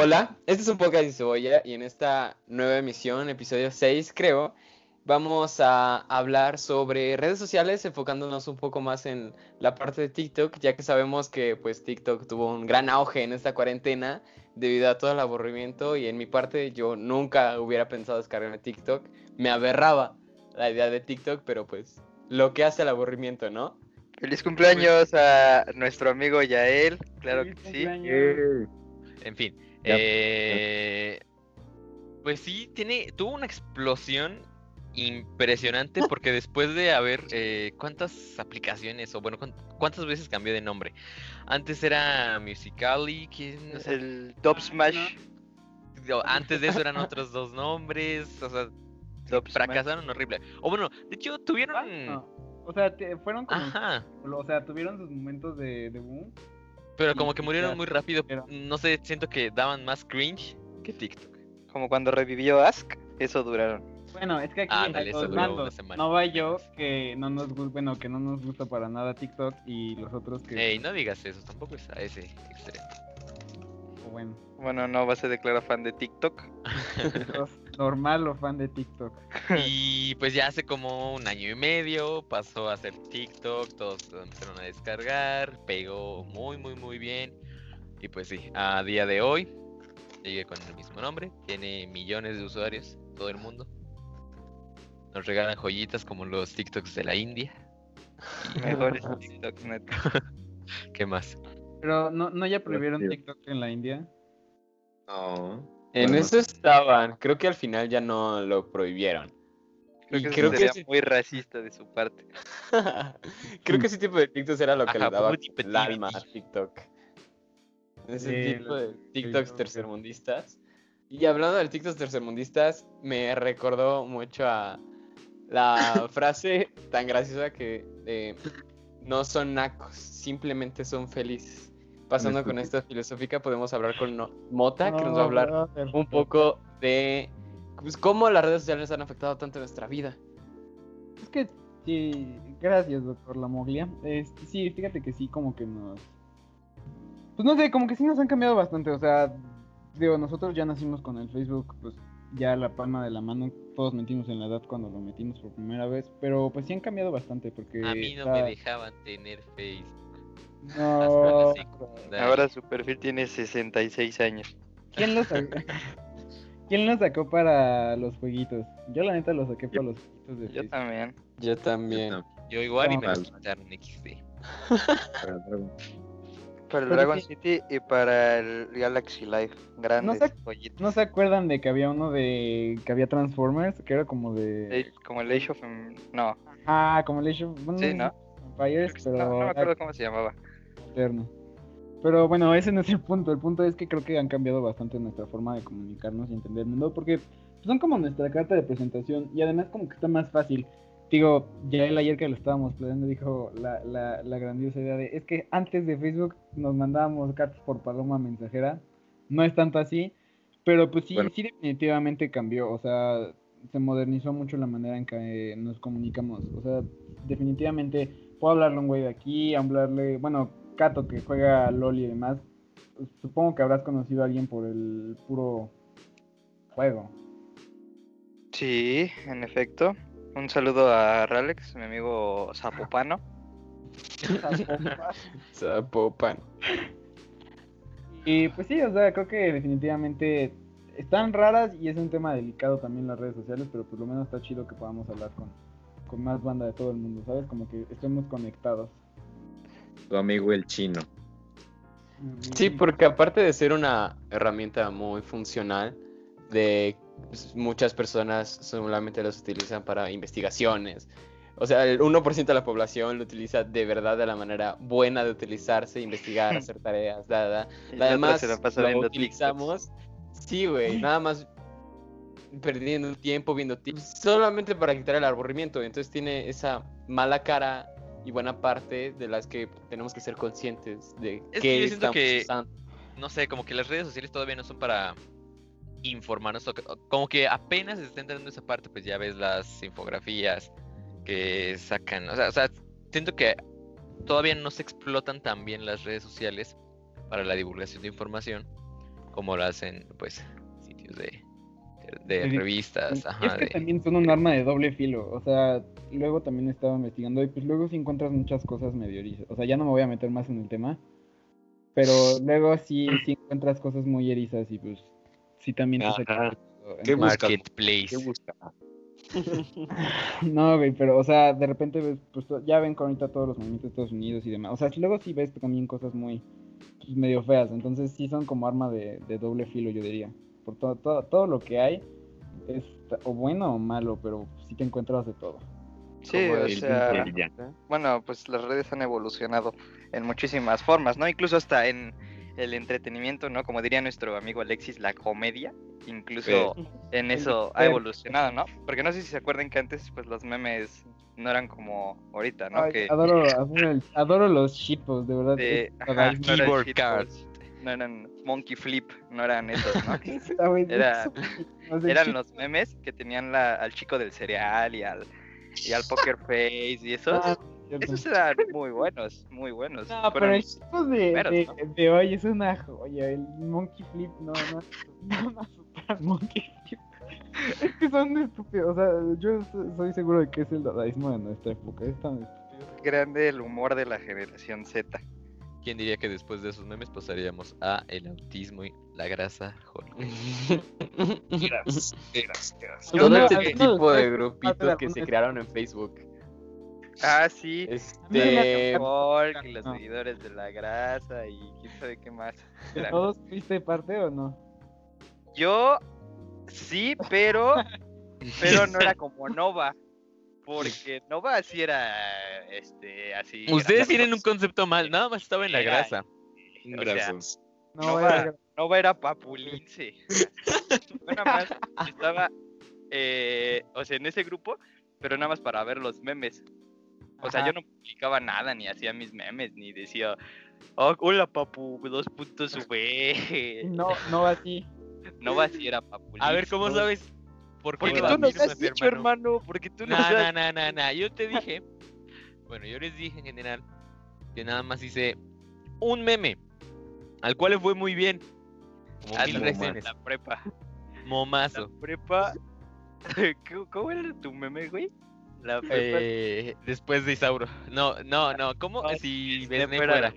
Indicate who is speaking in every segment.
Speaker 1: Hola, este es un podcast de cebolla y en esta nueva emisión, episodio 6 creo, vamos a hablar sobre redes sociales enfocándonos un poco más en la parte de TikTok, ya que sabemos que pues TikTok tuvo un gran auge en esta cuarentena debido a todo el aburrimiento y en mi parte yo nunca hubiera pensado descargar TikTok, me aberraba la idea de TikTok, pero pues lo que hace el aburrimiento, ¿no?
Speaker 2: Feliz cumpleaños a nuestro amigo Yael, claro que sí.
Speaker 3: En fin, eh, pues sí, tiene, tuvo una explosión impresionante porque después de haber eh, cuántas aplicaciones o bueno cuántas veces cambió de nombre antes era Musically ¿quién?
Speaker 2: No el Top Smash.
Speaker 3: antes de eso eran otros dos nombres o sea fracasaron horrible. O bueno de hecho tuvieron
Speaker 4: ah, o sea fueron como, Ajá. o sea tuvieron sus momentos de, de boom
Speaker 3: pero como que murieron muy rápido. No sé, siento que daban más cringe que TikTok.
Speaker 2: Como cuando revivió Ask, eso duraron.
Speaker 4: Bueno, es que aquí ah, no va yo que no nos bueno, que no nos gusta para nada TikTok y los otros que
Speaker 3: Ey, no digas eso, tampoco es a ese extremo.
Speaker 4: Bueno.
Speaker 2: Bueno, no se declara fan de TikTok.
Speaker 4: Normal o fan de TikTok.
Speaker 3: Y pues ya hace como un año y medio pasó a ser TikTok, todos lo empezaron a descargar, pegó muy, muy, muy bien. Y pues sí, a día de hoy sigue con el mismo nombre, tiene millones de usuarios, todo el mundo. Nos regalan joyitas como los TikToks de la India.
Speaker 2: Mejores TikToks, neto.
Speaker 3: ¿Qué más?
Speaker 4: Pero no, no ya prohibieron TikTok en la India.
Speaker 1: No. En eso estaban. Creo que al final ya no lo prohibieron.
Speaker 2: Creo que, creo sería muy racista de su parte.
Speaker 1: creo que ese tipo de TikTok era lo que le daba el alma a TikTok. Ese tipo de TikToks tercermundistas. Y hablando de TikToks tercermundistas, me recordó mucho a la frase tan graciosa que eh, no son nacos, simplemente son felices pasando con esta filosófica, podemos hablar con Mota, que nos va a hablar un poco de pues, cómo las redes sociales han afectado tanto nuestra vida.
Speaker 4: Es que sí, gracias, doctor La Moglia. Este, sí, fíjate que sí, como que nos. Pues no sé, como que sí nos han cambiado bastante. O sea, digo, nosotros ya nacimos con el Facebook, pues ya la palma de la mano, todos metimos en la edad cuando lo metimos por primera vez, pero pues sí han cambiado bastante porque...
Speaker 3: A mí no me dejaban tener Facebook.
Speaker 4: No.
Speaker 2: Ahora su perfil tiene 66 años.
Speaker 4: ¿Quién lo sacó? ¿Quién lo sacó para los jueguitos? Yo la neta lo saqué para los jueguitos de
Speaker 2: Yo también.
Speaker 1: Yo también.
Speaker 3: Yo igual y me lo quitaron XD.
Speaker 2: Para el Dragon City y para el Galaxy Life. Grandes
Speaker 4: ¿No se, ¿No se acuerdan de que había uno de. que había Transformers? Que era como de.
Speaker 2: como el Age of. No.
Speaker 4: Ah, como el Age of.
Speaker 2: sí, ¿no?
Speaker 4: Empires, pero.
Speaker 2: No, no me acuerdo cómo se llamaba.
Speaker 4: Pero bueno, ese no es el punto. El punto es que creo que han cambiado bastante nuestra forma de comunicarnos y entender el mundo. Porque son como nuestra carta de presentación. Y además, como que está más fácil. Digo, ya el ayer que lo estábamos planeando dijo la, la, la grandiosa idea de. Es que antes de Facebook nos mandábamos cartas por paloma mensajera. No es tanto así. Pero pues sí, sí, definitivamente cambió. O sea, se modernizó mucho la manera en que nos comunicamos. O sea, definitivamente puedo hablarle a un güey de aquí, hablarle. Bueno, Cato que juega LOL y demás, supongo que habrás conocido a alguien por el puro juego.
Speaker 2: Sí, en efecto. Un saludo a Ralex, mi amigo Zapopano.
Speaker 1: Zapopano.
Speaker 4: Y pues sí, o sea, creo que definitivamente están raras y es un tema delicado también las redes sociales, pero por lo menos está chido que podamos hablar con, con más banda de todo el mundo, ¿sabes? Como que estemos conectados
Speaker 5: tu amigo el chino.
Speaker 1: Sí, porque aparte de ser una herramienta muy funcional, de pues, muchas personas solamente las utilizan para investigaciones. O sea, el 1% de la población lo utiliza de verdad de la manera buena de utilizarse, investigar, hacer tareas, nada. Además, lo utilizamos, sí, güey, nada más perdiendo tiempo viendo tips, solamente para quitar el aburrimiento. Entonces tiene esa mala cara y buena parte de las que tenemos que ser conscientes de
Speaker 3: es que siento que, No sé, como que las redes sociales todavía no son para informarnos, como que apenas se está entrando esa parte, pues ya ves las infografías que sacan, o sea, o sea, siento que todavía no se explotan tan bien las redes sociales para la divulgación de información como lo hacen, pues, sitios de, de, revistas. Ajá,
Speaker 4: es que
Speaker 3: de-
Speaker 4: también son un arma de doble filo. O sea, luego también estaba investigando y pues luego sí encuentras muchas cosas medio erizas. O sea, ya no me voy a meter más en el tema. Pero luego sí, sí encuentras cosas muy erizas y pues sí también te saca.
Speaker 5: ¿Qué busca?
Speaker 4: No, güey, pero o sea, de repente ves, pues ya ven con ahorita todos los movimientos de Estados Unidos y demás. O sea, luego sí ves también cosas muy pues, medio feas. Entonces sí son como arma de, de doble filo, yo diría. Por todo, todo, todo lo que hay es o bueno o malo, pero sí te encuentras de todo.
Speaker 2: Sí, o sea,
Speaker 5: ya.
Speaker 2: bueno, pues las redes han evolucionado en muchísimas formas, ¿no? Incluso hasta en el entretenimiento, ¿no? Como diría nuestro amigo Alexis, la comedia, incluso en eso ha evolucionado, ¿no? Porque no sé si se acuerdan que antes, pues los memes no eran como ahorita, ¿no?
Speaker 4: Ay,
Speaker 2: que
Speaker 4: adoro, adoro, el- adoro los shitposts, de verdad.
Speaker 2: de- ajá, no
Speaker 3: Keyboard cards.
Speaker 2: No eran monkey flip, no eran esos, ¿no? Era- eran los memes que tenían la- al chico del cereal y al y al poker face y esos.
Speaker 4: Ah.
Speaker 2: Esos eran muy buenos, muy buenos.
Speaker 4: No, pero el shitpost de,
Speaker 2: primeros,
Speaker 4: de,
Speaker 2: ¿no?
Speaker 4: de hoy es una joya. El Monkey Flip, no, no, no, no Monkey Flip. Es que son estúpidos. O sea, yo so- soy seguro de que es el dadaísmo de nuestra época. Es tan estúpido.
Speaker 2: grande el humor de la generación Z.
Speaker 3: ¿Quién diría que después de esos memes pasaríamos a el autismo y la grasa? Hulk?
Speaker 5: Eras.
Speaker 2: Yo
Speaker 1: Todo
Speaker 2: no-
Speaker 1: este
Speaker 4: algunos
Speaker 1: tipo de
Speaker 4: de-
Speaker 1: grupitos que se crearon en Facebook.
Speaker 2: Ah, sí.
Speaker 1: Este.
Speaker 2: Hulk y los
Speaker 4: No.
Speaker 2: seguidores de la grasa y quién sabe qué más.
Speaker 4: ¿De
Speaker 2: eran.
Speaker 4: todos fuiste parte o no?
Speaker 2: Yo sí, pero pero no era como Nova. Porque Nova sí era este así.
Speaker 3: Ustedes tienen un concepto mal, nada más estaba en la
Speaker 2: Era-
Speaker 3: grasa.
Speaker 2: O sea,
Speaker 5: Gracias.
Speaker 4: No,
Speaker 2: Nova,
Speaker 4: era-
Speaker 2: Nova era papulince. Yo nada más estaba, eh, o sea, en ese grupo, pero nada más para ver los memes. O sea,
Speaker 4: Ajá.
Speaker 2: yo no publicaba nada, ni hacía mis memes, ni decía, oh, hola papu, dos puntos V.
Speaker 4: No, no así.
Speaker 2: Nova sí era papulince.
Speaker 3: A ver, ¿cómo sabes? ¿Por qué
Speaker 2: Porque
Speaker 3: lo
Speaker 2: tú nos has dicho, hermano, porque tú nos
Speaker 3: No,
Speaker 2: has...
Speaker 3: no, no, no. Yo te dije. Bueno, yo les dije en general que nada más hice un meme. Al cual le fue muy bien. Como
Speaker 2: Ah,
Speaker 3: mil
Speaker 2: no,
Speaker 3: reacciones.
Speaker 2: la prepa.
Speaker 3: Momazo.
Speaker 2: La prepa... ¿Cómo- ¿Cómo era tu meme, güey? La prepa...
Speaker 3: Eh, después de Isauro. No, no, no. ¿Cómo?
Speaker 2: No,
Speaker 3: si ves
Speaker 2: fuera.
Speaker 3: fuera.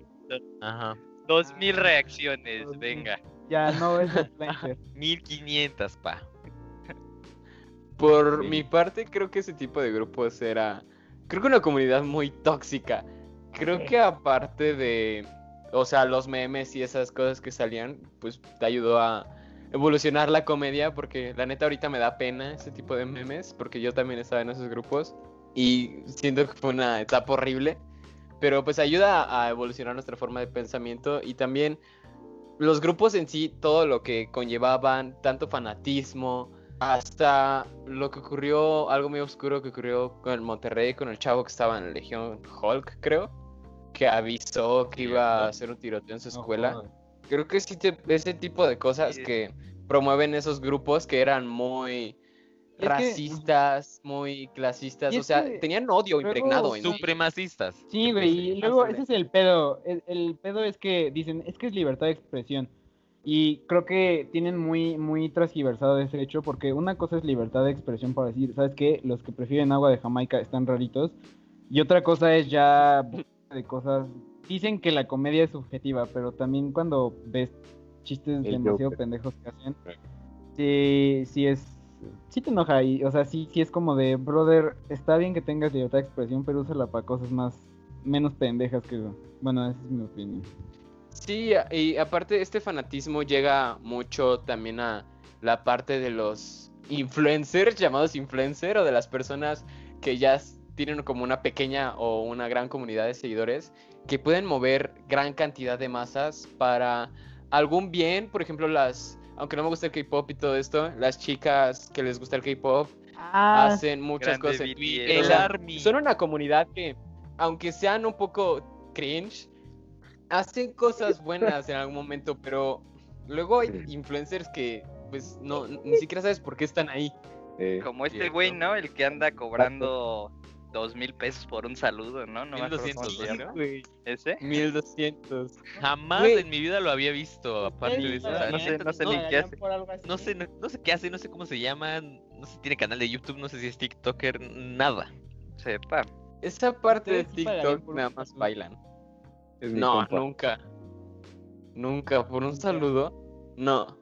Speaker 3: Ajá.
Speaker 2: Dos mil reacciones, venga.
Speaker 4: Ya no es influencer.
Speaker 3: 1500, pa.
Speaker 1: Por
Speaker 3: Sí.
Speaker 1: mi parte, creo que ese tipo de grupos era. Creo que una comunidad muy tóxica. Creo que aparte de. O sea, los memes y esas cosas que salían, pues te ayudó a evolucionar la comedia. Porque la neta, ahorita me da pena ese tipo de memes. Porque yo también estaba en esos grupos. Y siento que fue una etapa horrible. Pero pues ayuda a evolucionar nuestra forma de pensamiento. Y también los grupos en sí, todo lo que conllevaban, tanto fanatismo, hasta lo que ocurrió, algo muy oscuro que ocurrió con el Monterrey, con el chavo que estaba en la Legión Hulk, creo, que avisó que iba a hacer un tiroteo en su escuela. Creo que sí, te- ese tipo de cosas que promueven esos grupos que eran muy
Speaker 4: Es que-
Speaker 1: racistas, muy clasistas, o sea,
Speaker 4: que
Speaker 1: tenían odio
Speaker 4: luego
Speaker 1: impregnado en.
Speaker 3: Supremacistas.
Speaker 4: Sí, güey, y luego ese es el pedo. El, el pedo es que dicen, es que es libertad de expresión. Y creo que tienen muy, muy transgiversado ese hecho, porque una cosa es libertad de expresión para decir, ¿sabes qué? Los que prefieren agua de Jamaica están raritos. Y otra cosa es ya de cosas. Dicen que la comedia es subjetiva, pero también cuando ves chistes
Speaker 5: El
Speaker 4: demasiado pendejos que hacen,
Speaker 5: Sí.
Speaker 4: sí, sí es. Sí te enoja y, o sea, sí, sí es como de, brother, está bien que tengas libertad de expresión, pero úsala para cosas más, menos pendejas que, bueno, esa es mi opinión.
Speaker 1: Sí, y aparte este fanatismo llega mucho también a la parte de los influencers, llamados influencers, o de las personas que ya tienen como una pequeña o una gran comunidad de seguidores, que pueden mover gran cantidad de masas para algún bien, por ejemplo, las, aunque no me gusta el K-pop y todo esto, las chicas que les gusta el K-pop
Speaker 4: Ah,
Speaker 1: hacen muchas cosas.
Speaker 3: El Army.
Speaker 1: son una comunidad que, aunque sean un poco cringe, hacen cosas buenas en algún momento, pero luego hay
Speaker 5: Sí.
Speaker 1: influencers que, pues, no, ni siquiera sabes por qué están ahí.
Speaker 5: Eh,
Speaker 2: Como este güey, ¿no? El que anda cobrando dos mil pesos por un saludo, ¿no? No me acuerdo cómo
Speaker 3: 1200,
Speaker 2: se
Speaker 3: ¿no?
Speaker 2: ¿Ese?
Speaker 1: 1200.
Speaker 3: Jamás en mi vida lo había visto, aparte de eso.
Speaker 2: no sé, no sé
Speaker 3: no,
Speaker 2: ni qué hace.
Speaker 3: no sé, no, no sé qué hace, no sé cómo se llama, no sé si tiene canal de YouTube, no sé si es TikToker, nada.
Speaker 2: Sepa.
Speaker 1: Esa parte de TikTok nada más bailan.
Speaker 5: Es
Speaker 1: No,
Speaker 5: compa.
Speaker 1: nunca. Nunca, por un saludo. No.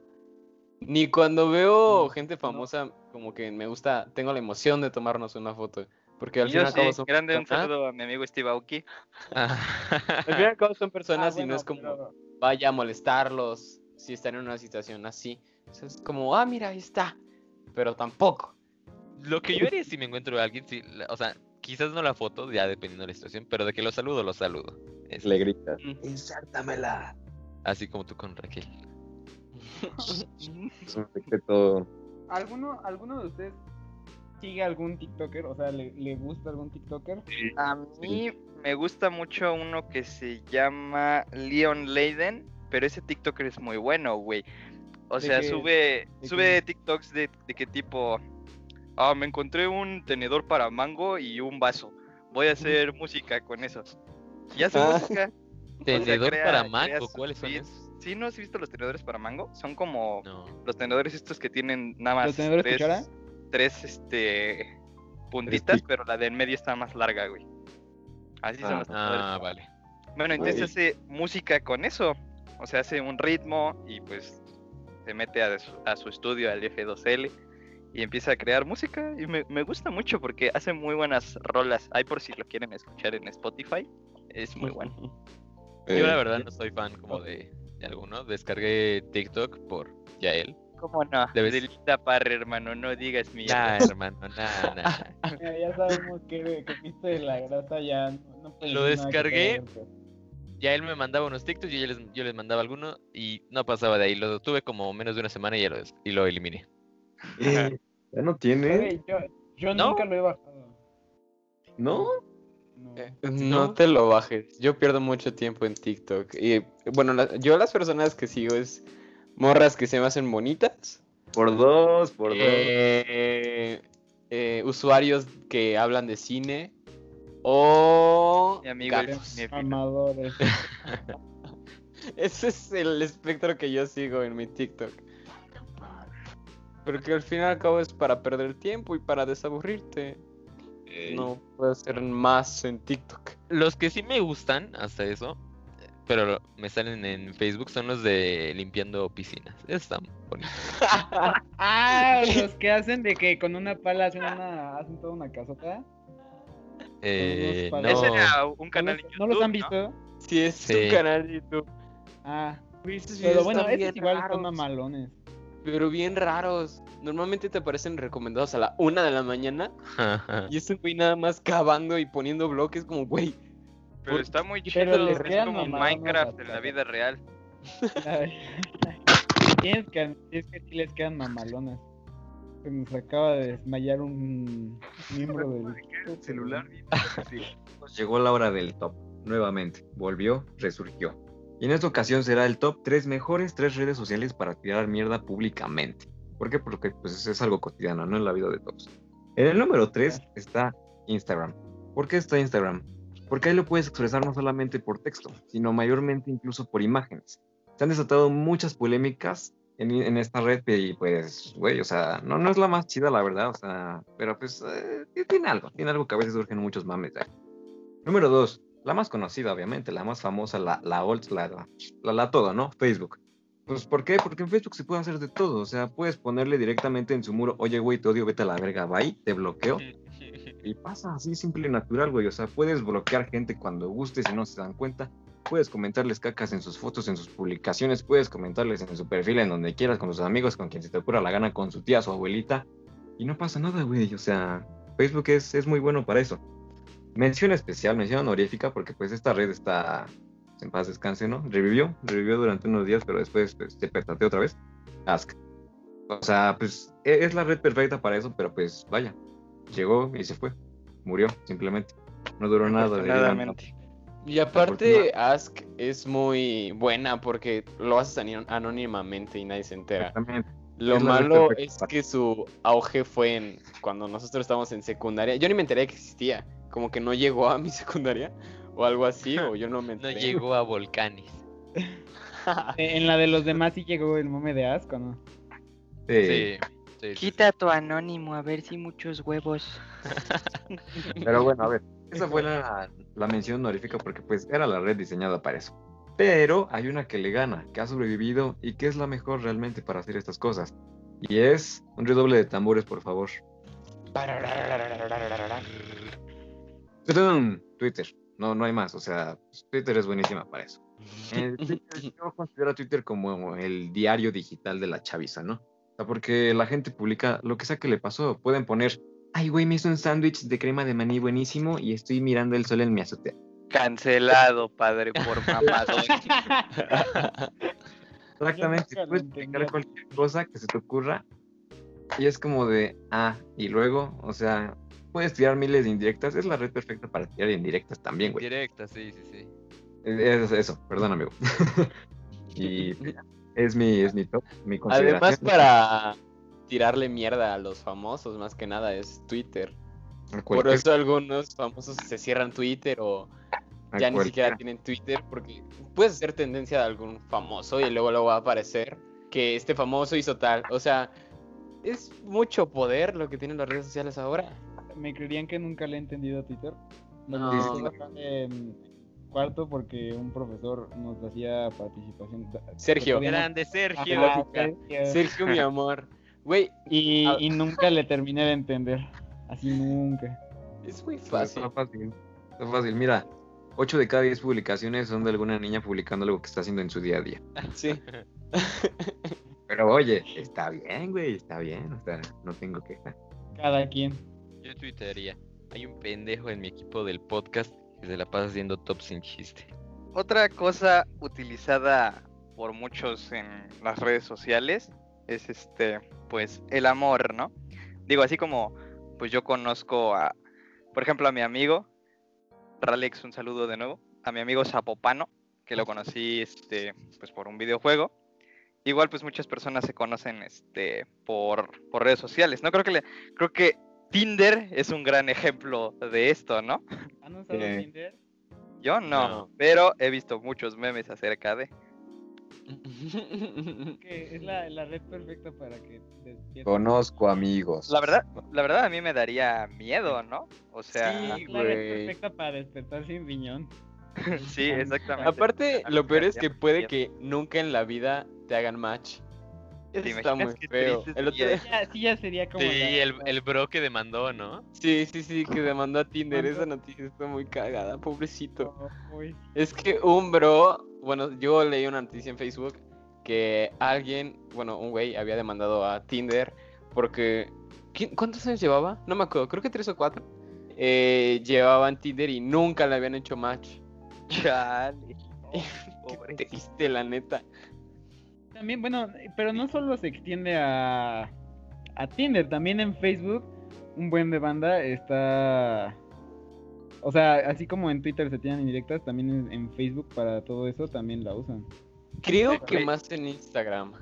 Speaker 1: Ni cuando veo gente famosa, como que me gusta, tengo la emoción de tomarnos una foto. Porque al
Speaker 2: Y
Speaker 1: fin y
Speaker 2: yo
Speaker 1: al cabo
Speaker 2: sí,
Speaker 1: son
Speaker 2: grande un
Speaker 1: personas.
Speaker 2: saludo a mi amigo Steve Aoki.
Speaker 1: Y al cabo son personas
Speaker 4: Ah,
Speaker 1: y no es como
Speaker 4: pero-
Speaker 1: vaya a molestarlos si están en una situación así. O sea, es como, ah, mira, ahí está. Pero tampoco.
Speaker 3: Lo que yo haría si me encuentro a alguien, la- o sea, quizás no la foto, ya dependiendo de la situación, pero de que lo saludo, lo saludo. Es
Speaker 5: Le gritas. Insártamela.
Speaker 3: así como tú con Raquel.
Speaker 5: Es un secreto.
Speaker 4: ¿Alguno, ¿Alguno de ustedes sigue algún TikToker? O sea, ¿le, le gusta algún TikToker?
Speaker 2: A mí me gusta mucho uno que se llama Leon Leiden, pero ese TikToker es muy bueno, güey. O
Speaker 4: ¿De
Speaker 2: sea, sube
Speaker 4: de
Speaker 2: sube? TikToks de, de qué tipo. Ah, me encontré un tenedor para mango y un vaso. Voy a hacer música con eso. Y hace
Speaker 1: Ah.
Speaker 2: música.
Speaker 3: Tenedor
Speaker 2: crea-
Speaker 3: para mango, ¿cuáles son esos?
Speaker 2: ¿Sí no has visto los tenedores para mango? Son como
Speaker 3: No.
Speaker 2: los tenedores estos que tienen nada más
Speaker 4: ¿Los tenedores
Speaker 2: tres,
Speaker 4: cuchara?
Speaker 2: tres este puntitas, pero la de en medio está más larga, güey. Así son
Speaker 5: Ah.
Speaker 2: los tenedores
Speaker 3: Ah, vale.
Speaker 2: bueno, entonces hace música con eso. O sea, hace un ritmo y pues se mete a su, a su estudio, al F2L, y empieza a crear música. Y me, me gusta mucho porque hace muy buenas rolas. Ahí por si lo quieren escuchar en Spotify. Es muy bueno.
Speaker 3: Yo la
Speaker 5: Eh,
Speaker 3: verdad no soy fan como de, de alguno. Descargué TikTok por Yael.
Speaker 2: ¿Cómo no?
Speaker 3: Debes-
Speaker 2: De Linda Parra, hermano, no digas mi
Speaker 3: Nah, hermano, nah.
Speaker 4: Mira, ya sabemos que, que viste de la grasa ya no,
Speaker 3: Lo
Speaker 4: nada
Speaker 3: descargué. Ya él me mandaba unos TikToks y yo les, yo les mandaba alguno y no pasaba de ahí. Lo tuve como menos de una semana y, ya lo, y lo eliminé.
Speaker 5: Eh, ya no tiene,
Speaker 4: Yo, yo
Speaker 3: ¿No?
Speaker 4: nunca lo he bajado.
Speaker 5: ¿no?
Speaker 4: No.
Speaker 1: Eh, No te lo bajes. Yo pierdo mucho tiempo en TikTok. Y bueno, la- yo las personas que sigo es morras que se me hacen bonitas.
Speaker 5: Por dos, por dos.
Speaker 1: eh, eh, usuarios que hablan de cine. O
Speaker 2: Mi amigo el
Speaker 1: gatos.
Speaker 2: cinéfilo.
Speaker 4: Amadores.
Speaker 1: Ese es el espectro que yo sigo en mi TikTok. Porque al fin y al cabo es para perder el tiempo y para desaburrirte.
Speaker 5: Eh,
Speaker 1: No puedo hacer más en TikTok.
Speaker 3: Los que sí me gustan, hasta eso, pero me salen en Facebook, son los de limpiando piscinas. Están bonitos.
Speaker 4: Ah, los que hacen de que con una pala hacen, una, hacen toda una casota.
Speaker 3: Eh, no,
Speaker 2: Ese era un
Speaker 4: ¿No
Speaker 2: canal
Speaker 4: los,
Speaker 2: en
Speaker 4: ¿no los han
Speaker 2: YouTube,
Speaker 4: visto?
Speaker 1: Si es
Speaker 3: Sí.
Speaker 1: un canal de YouTube.
Speaker 4: Ah,
Speaker 1: esos
Speaker 4: pero bueno,
Speaker 1: bien
Speaker 4: igual
Speaker 1: raros,
Speaker 4: son mamalones.
Speaker 1: Pero bien raros. Normalmente te aparecen recomendados a la una de la mañana. Y es un güey nada más cavando y poniendo bloques como, güey.
Speaker 2: Pero
Speaker 1: Por-
Speaker 2: está muy
Speaker 4: Pero
Speaker 2: chido.
Speaker 4: les
Speaker 2: Es
Speaker 4: quedan
Speaker 2: como Minecraft en la vida real.
Speaker 4: Tienes que, es que sí les quedan mamalones. Se nos acaba de desmayar un miembro del
Speaker 5: celular. Pues Llegó la hora del top. Nuevamente, volvió, resurgió. Y en esta ocasión será el top 3 mejores tres redes sociales para tirar mierda públicamente. ¿Por qué? Porque pues, es algo cotidiano, ¿no? En la vida de todos. En el número 3 está Instagram. ¿Por qué está Instagram? Porque ahí lo puedes expresar no solamente por texto, sino mayormente incluso por imágenes. Se han desatado muchas polémicas en, en esta red y pues, güey, o sea, no, no es la más chida la verdad, o sea, pero pues eh, tiene algo, tiene algo que a veces surgen muchos mames. ¿eh? Número 2, la más conocida obviamente, la más famosa, la, la old, la, la, la todo, ¿no? Facebook. Pues, ¿por qué? Porque en Facebook se puede hacer de todo. O sea, puedes ponerle directamente en su muro, oye, güey, te odio, vete a la verga, bye, te bloqueo. Y pasa así, simple y natural, güey. O sea, puedes bloquear gente cuando gustes y no se dan cuenta. Puedes comentarles cacas en sus fotos, en sus publicaciones. Puedes comentarles en su perfil, en donde quieras, con sus amigos, con quien se te ocurra la gana, con su tía, su abuelita. Y no pasa nada, güey. O sea, Facebook es, es muy bueno para eso. Mención especial, mención honorífica, porque pues esta red está en paz descanse, ¿no? Revivió, revivió durante unos días, pero después pues, se petateó otra vez. Ask. O sea, pues e- es la red perfecta para eso, pero pues vaya, llegó y se fue. Murió, simplemente. No duró nada.
Speaker 1: Y aparte, Ask es muy buena porque lo haces anónimamente y nadie se entera.
Speaker 5: Exactamente.
Speaker 1: Lo
Speaker 5: Es
Speaker 1: malo es que su auge fue en cuando nosotros estábamos en secundaria. Yo ni me enteré que existía. Como que no llegó a mi secundaria o algo así, o yo no me
Speaker 3: No
Speaker 1: enteré.
Speaker 3: llegó a Volcanes.
Speaker 4: Eh, En la de los demás sí llegó el mome de asco, ¿no?
Speaker 5: Sí.
Speaker 3: Sí. sí, sí,
Speaker 2: Quita tu anónimo, a ver si muchos huevos.
Speaker 5: Pero bueno, a ver, esa fue la, la mención honorífica porque pues era la red diseñada para eso. Pero hay una que le gana, que ha sobrevivido y que es la mejor realmente para hacer estas cosas. Y es un redoble de tambores, por favor. Twitter. No, no hay más. O sea, Twitter es buenísima para eso. Yo considero a Twitter como el diario digital de la chaviza, ¿no? O sea, porque la gente publica lo que sea que le pasó. Pueden poner, ay, güey, me hizo un sándwich de crema de maní buenísimo y estoy mirando el sol en mi azotea.
Speaker 2: Cancelado, padre, por mamador.
Speaker 5: Exactamente. Puedes publicar cualquier cosa que se te ocurra y es como de, ah, y luego, o sea, puedes tirar miles de indirectas. Es la red perfecta para tirar indirectas también, güey.
Speaker 3: Directa, sí, sí, sí.
Speaker 5: Es eso, perdón, amigo. y es mi, es mi top, mi
Speaker 1: Además,
Speaker 5: consideración.
Speaker 1: para tirarle mierda a los famosos, más que nada, es Twitter. Por eso algunos famosos se cierran Twitter o ya ni siquiera tienen Twitter porque puedes hacer tendencia de algún famoso y luego luego va a aparecer que este famoso hizo tal. O sea, es mucho poder lo que tienen las redes sociales ahora.
Speaker 4: ¿Me creerían que nunca le he entendido a Twitter?
Speaker 1: No.
Speaker 4: En cuarto porque un profesor nos hacía participación.
Speaker 1: Sergio.
Speaker 3: Grande Sergio.
Speaker 4: Ajá, Sergio.
Speaker 1: Sergio, mi amor. Güey,
Speaker 4: Y,
Speaker 1: Ah.
Speaker 4: y nunca le terminé de entender. Así nunca.
Speaker 1: es muy
Speaker 5: Está
Speaker 1: fácil.
Speaker 5: fácil. Está fácil. Mira, 8 de cada 10 publicaciones son de alguna niña publicando algo que está haciendo en su día a día.
Speaker 1: Sí.
Speaker 5: Pero oye, está bien, güey, está bien. O sea, no tengo queja.
Speaker 4: Cada quien.
Speaker 3: Yo tuitearía. Hay un pendejo en mi equipo del podcast que se la pasa haciendo top sin chiste.
Speaker 2: Otra cosa utilizada por muchos en las redes sociales es este, pues, el amor, ¿no? Digo, así como, pues yo conozco a, por ejemplo, a mi amigo, Ralex, un saludo de nuevo, a mi amigo Zapopano, que lo conocí, este, pues por un videojuego. Igual, pues muchas personas se conocen, este, por, por redes sociales, ¿no? Creo que, le- creo que Tinder es un gran ejemplo de esto, ¿no?
Speaker 4: ¿Han usado
Speaker 5: Eh.
Speaker 4: Tinder?
Speaker 2: Yo no,
Speaker 1: No.
Speaker 2: pero he visto muchos memes acerca de...
Speaker 4: Que es la, la red perfecta para que despiertes.
Speaker 5: Conozco amigos.
Speaker 2: La verdad, la verdad a mí me daría miedo, ¿no? O sea,
Speaker 1: Sí.
Speaker 4: Es la red perfecta para despertar sin riñón.
Speaker 2: sí, exactamente.
Speaker 1: Aparte, lo peor es que puede que nunca en la vida te hagan match. Eso
Speaker 2: ¿Te
Speaker 1: está muy
Speaker 2: imaginas qué
Speaker 1: feo.
Speaker 2: triste
Speaker 1: El otro
Speaker 2: sería
Speaker 1: día-
Speaker 4: Ya, sí, ya sería como.
Speaker 3: Sí,
Speaker 4: la-
Speaker 3: el, el bro que demandó, ¿no?
Speaker 1: Sí, sí, sí, que demandó a Tinder. Esa noticia está muy cagada, pobrecito.
Speaker 4: Oh.
Speaker 1: Es que un bro, bueno, yo leí una noticia en Facebook que alguien, bueno, un güey había demandado a Tinder porque... ¿quién- ¿Cuántos años llevaba? No me acuerdo, creo que tres o cuatro. Eh, llevaban Tinder y nunca le habían hecho match.
Speaker 2: Chale.
Speaker 1: Qué triste, la neta.
Speaker 4: También, bueno, pero no solo se extiende a, a Tinder, también en Facebook, un buen de banda está. O sea, así como en Twitter se tienen indirectas, también en, en Facebook para todo eso también la usan.
Speaker 1: Creo que más en Instagram.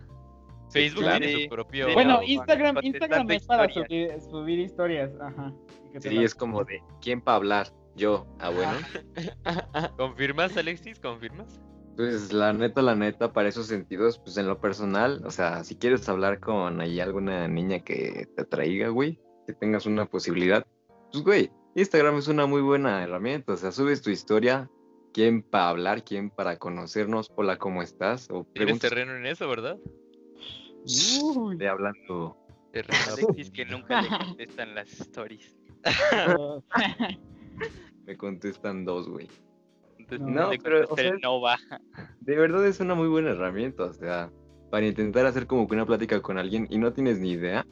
Speaker 3: Facebook
Speaker 1: claro.
Speaker 3: tiene su propio.
Speaker 2: sí,
Speaker 4: bueno,
Speaker 2: no,
Speaker 4: Instagram, Instagram es para
Speaker 2: historias.
Speaker 4: subir, subir historias, ajá.
Speaker 5: Sí, es como de, ¿quién para hablar? Yo. Ah, bueno.
Speaker 3: ¿Confirmas, Alexis? ¿Confirmas?
Speaker 5: Pues la neta, la neta, para esos sentidos, pues en lo personal, o sea, si quieres hablar con ahí alguna niña que te atraiga, güey, que tengas una posibilidad, pues güey, Instagram es una muy buena herramienta, o sea, subes tu historia, quién para hablar, quién para conocernos, hola, ¿cómo estás? O
Speaker 3: Tienes terreno en eso, ¿verdad?
Speaker 4: Uy.
Speaker 5: de hablando.
Speaker 3: Terreno.
Speaker 2: Alexis que nunca le contestan las stories.
Speaker 5: Me contestan dos, güey.
Speaker 2: Entonces,
Speaker 4: No,
Speaker 5: pero, o sea,
Speaker 2: no va.
Speaker 5: De verdad es una muy buena herramienta, o sea, para intentar hacer como que una plática con alguien y no tienes ni idea,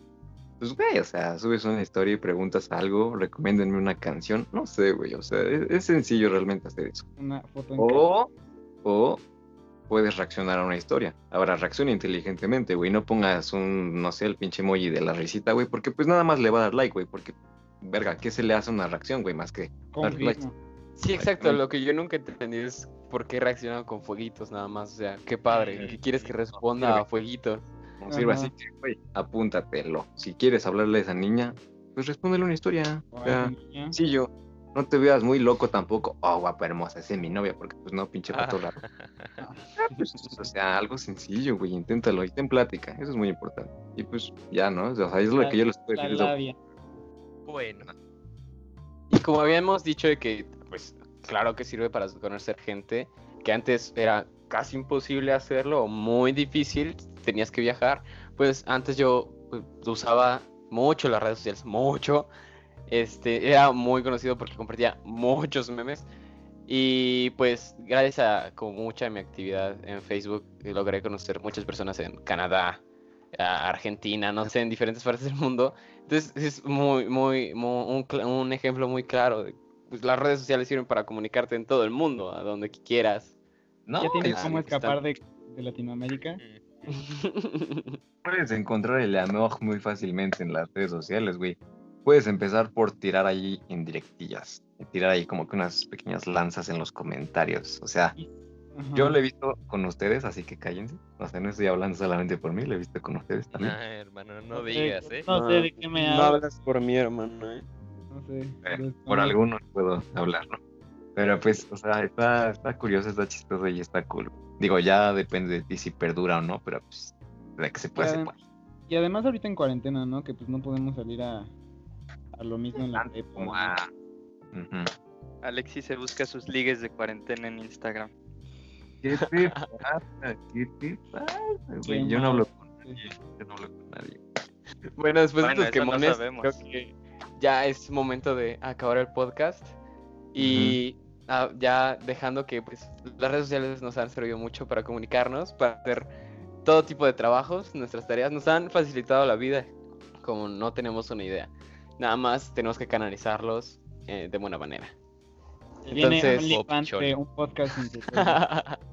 Speaker 5: pues güey, o sea, subes una historia y preguntas algo, recomiéndenme una canción, no sé, güey, o sea, es, es sencillo realmente hacer eso.
Speaker 4: Una foto en
Speaker 5: O, o puedes reaccionar a una historia. Ahora, reacciona inteligentemente, güey, no pongas un, no sé, el pinche emoji de la risita, güey, porque pues nada más le va a dar like, güey, porque, verga, ¿qué se le hace a una reacción, güey, más que... darle like?
Speaker 1: Sí, exacto. Lo que yo nunca entendí es por qué reaccionan con fueguitos nada más. O sea, qué padre. ¿Qué quieres que responda a fueguitos?
Speaker 5: No sirve
Speaker 4: Ajá.
Speaker 5: así que, güey, apúntatelo. Si quieres hablarle a esa niña, pues respóndele una historia. O sea,
Speaker 4: Ay, niña.
Speaker 5: sencillo. no te veas muy loco tampoco. Oh, guapa, hermosa, esa es mi novia, porque pues no, pinche pato raro. Pues, o sea, algo sencillo, güey, inténtalo y ten plática, eso es muy importante. Y pues ya, ¿no? O sea, es lo que yo les puedo
Speaker 4: La
Speaker 5: decir. es lo-
Speaker 4: labia.
Speaker 3: Bueno,
Speaker 1: Y como habíamos dicho de que, pues, claro que sirve para conocer gente, que antes era casi imposible hacerlo o muy difícil, tenías que viajar, pues antes yo pues, usaba mucho las redes sociales, mucho. Este, era muy conocido porque compartía muchos memes. Y pues gracias a como mucha mi actividad en Facebook logré conocer muchas personas en Canadá, Argentina, no sé, en diferentes partes del mundo. Entonces es muy, muy, un, un ejemplo muy claro. De, pues, las redes sociales sirven para comunicarte en todo el mundo, a donde quieras.
Speaker 5: No,
Speaker 4: ¿Ya tienes
Speaker 5: es-
Speaker 4: cómo escapar de, de Latinoamérica?
Speaker 5: puedes encontrar el amor muy fácilmente en las redes sociales, güey. Puedes empezar por tirar ahí en directillas. Tirar ahí como que unas pequeñas lanzas en los comentarios. O sea,
Speaker 4: Ajá.
Speaker 5: yo lo he visto con ustedes, así que cállense. O sea, no estoy hablando solamente por mí, lo he visto con ustedes también.
Speaker 3: ah, hermano, no digas, ¿eh?
Speaker 4: No sé de qué me
Speaker 1: No
Speaker 4: hablas.
Speaker 1: hablas por mí, hermano. ¿eh?
Speaker 4: No sé.
Speaker 5: Eh, por algunos puedo hablar, ¿no? Pero pues, o sea, está, está curioso, está chistoso y está cool. Digo, ya depende de ti si perdura o no, pero pues, de que se puede, se puede.
Speaker 4: Y además ahorita en cuarentena, ¿no? Que pues no podemos salir a, a lo mismo en la
Speaker 5: Tanto
Speaker 4: prepa,
Speaker 5: como
Speaker 4: ¿no?
Speaker 5: a- Ujú.
Speaker 2: Alexis se busca sus ligues de cuarentena en Instagram.
Speaker 5: ¿Qué te pasa? ¿Qué te pasa, güey?
Speaker 4: Qué
Speaker 5: Yo no hablo con nadie. Yo no hablo con nadie.
Speaker 1: Bueno, después
Speaker 2: Bueno,
Speaker 1: de
Speaker 2: no
Speaker 1: quemones,
Speaker 2: sabemos.
Speaker 1: creo que ya es momento de acabar el podcast. Y ah, ya dejando que pues las redes sociales nos han servido mucho para comunicarnos, para hacer todo tipo de trabajos, nuestras tareas nos han facilitado la vida, como no tenemos una idea. Nada más tenemos que canalizarlos eh, de buena manera.
Speaker 4: Viene
Speaker 1: Entonces,
Speaker 4: un podcast.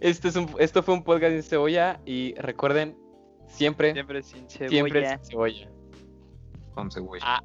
Speaker 1: Este es un, esto fue un podcast sin cebolla y recuerden, siempre,
Speaker 2: Siempre sin cebolla.
Speaker 1: siempre sin cebolla.
Speaker 5: Con cebolla.
Speaker 1: Ah,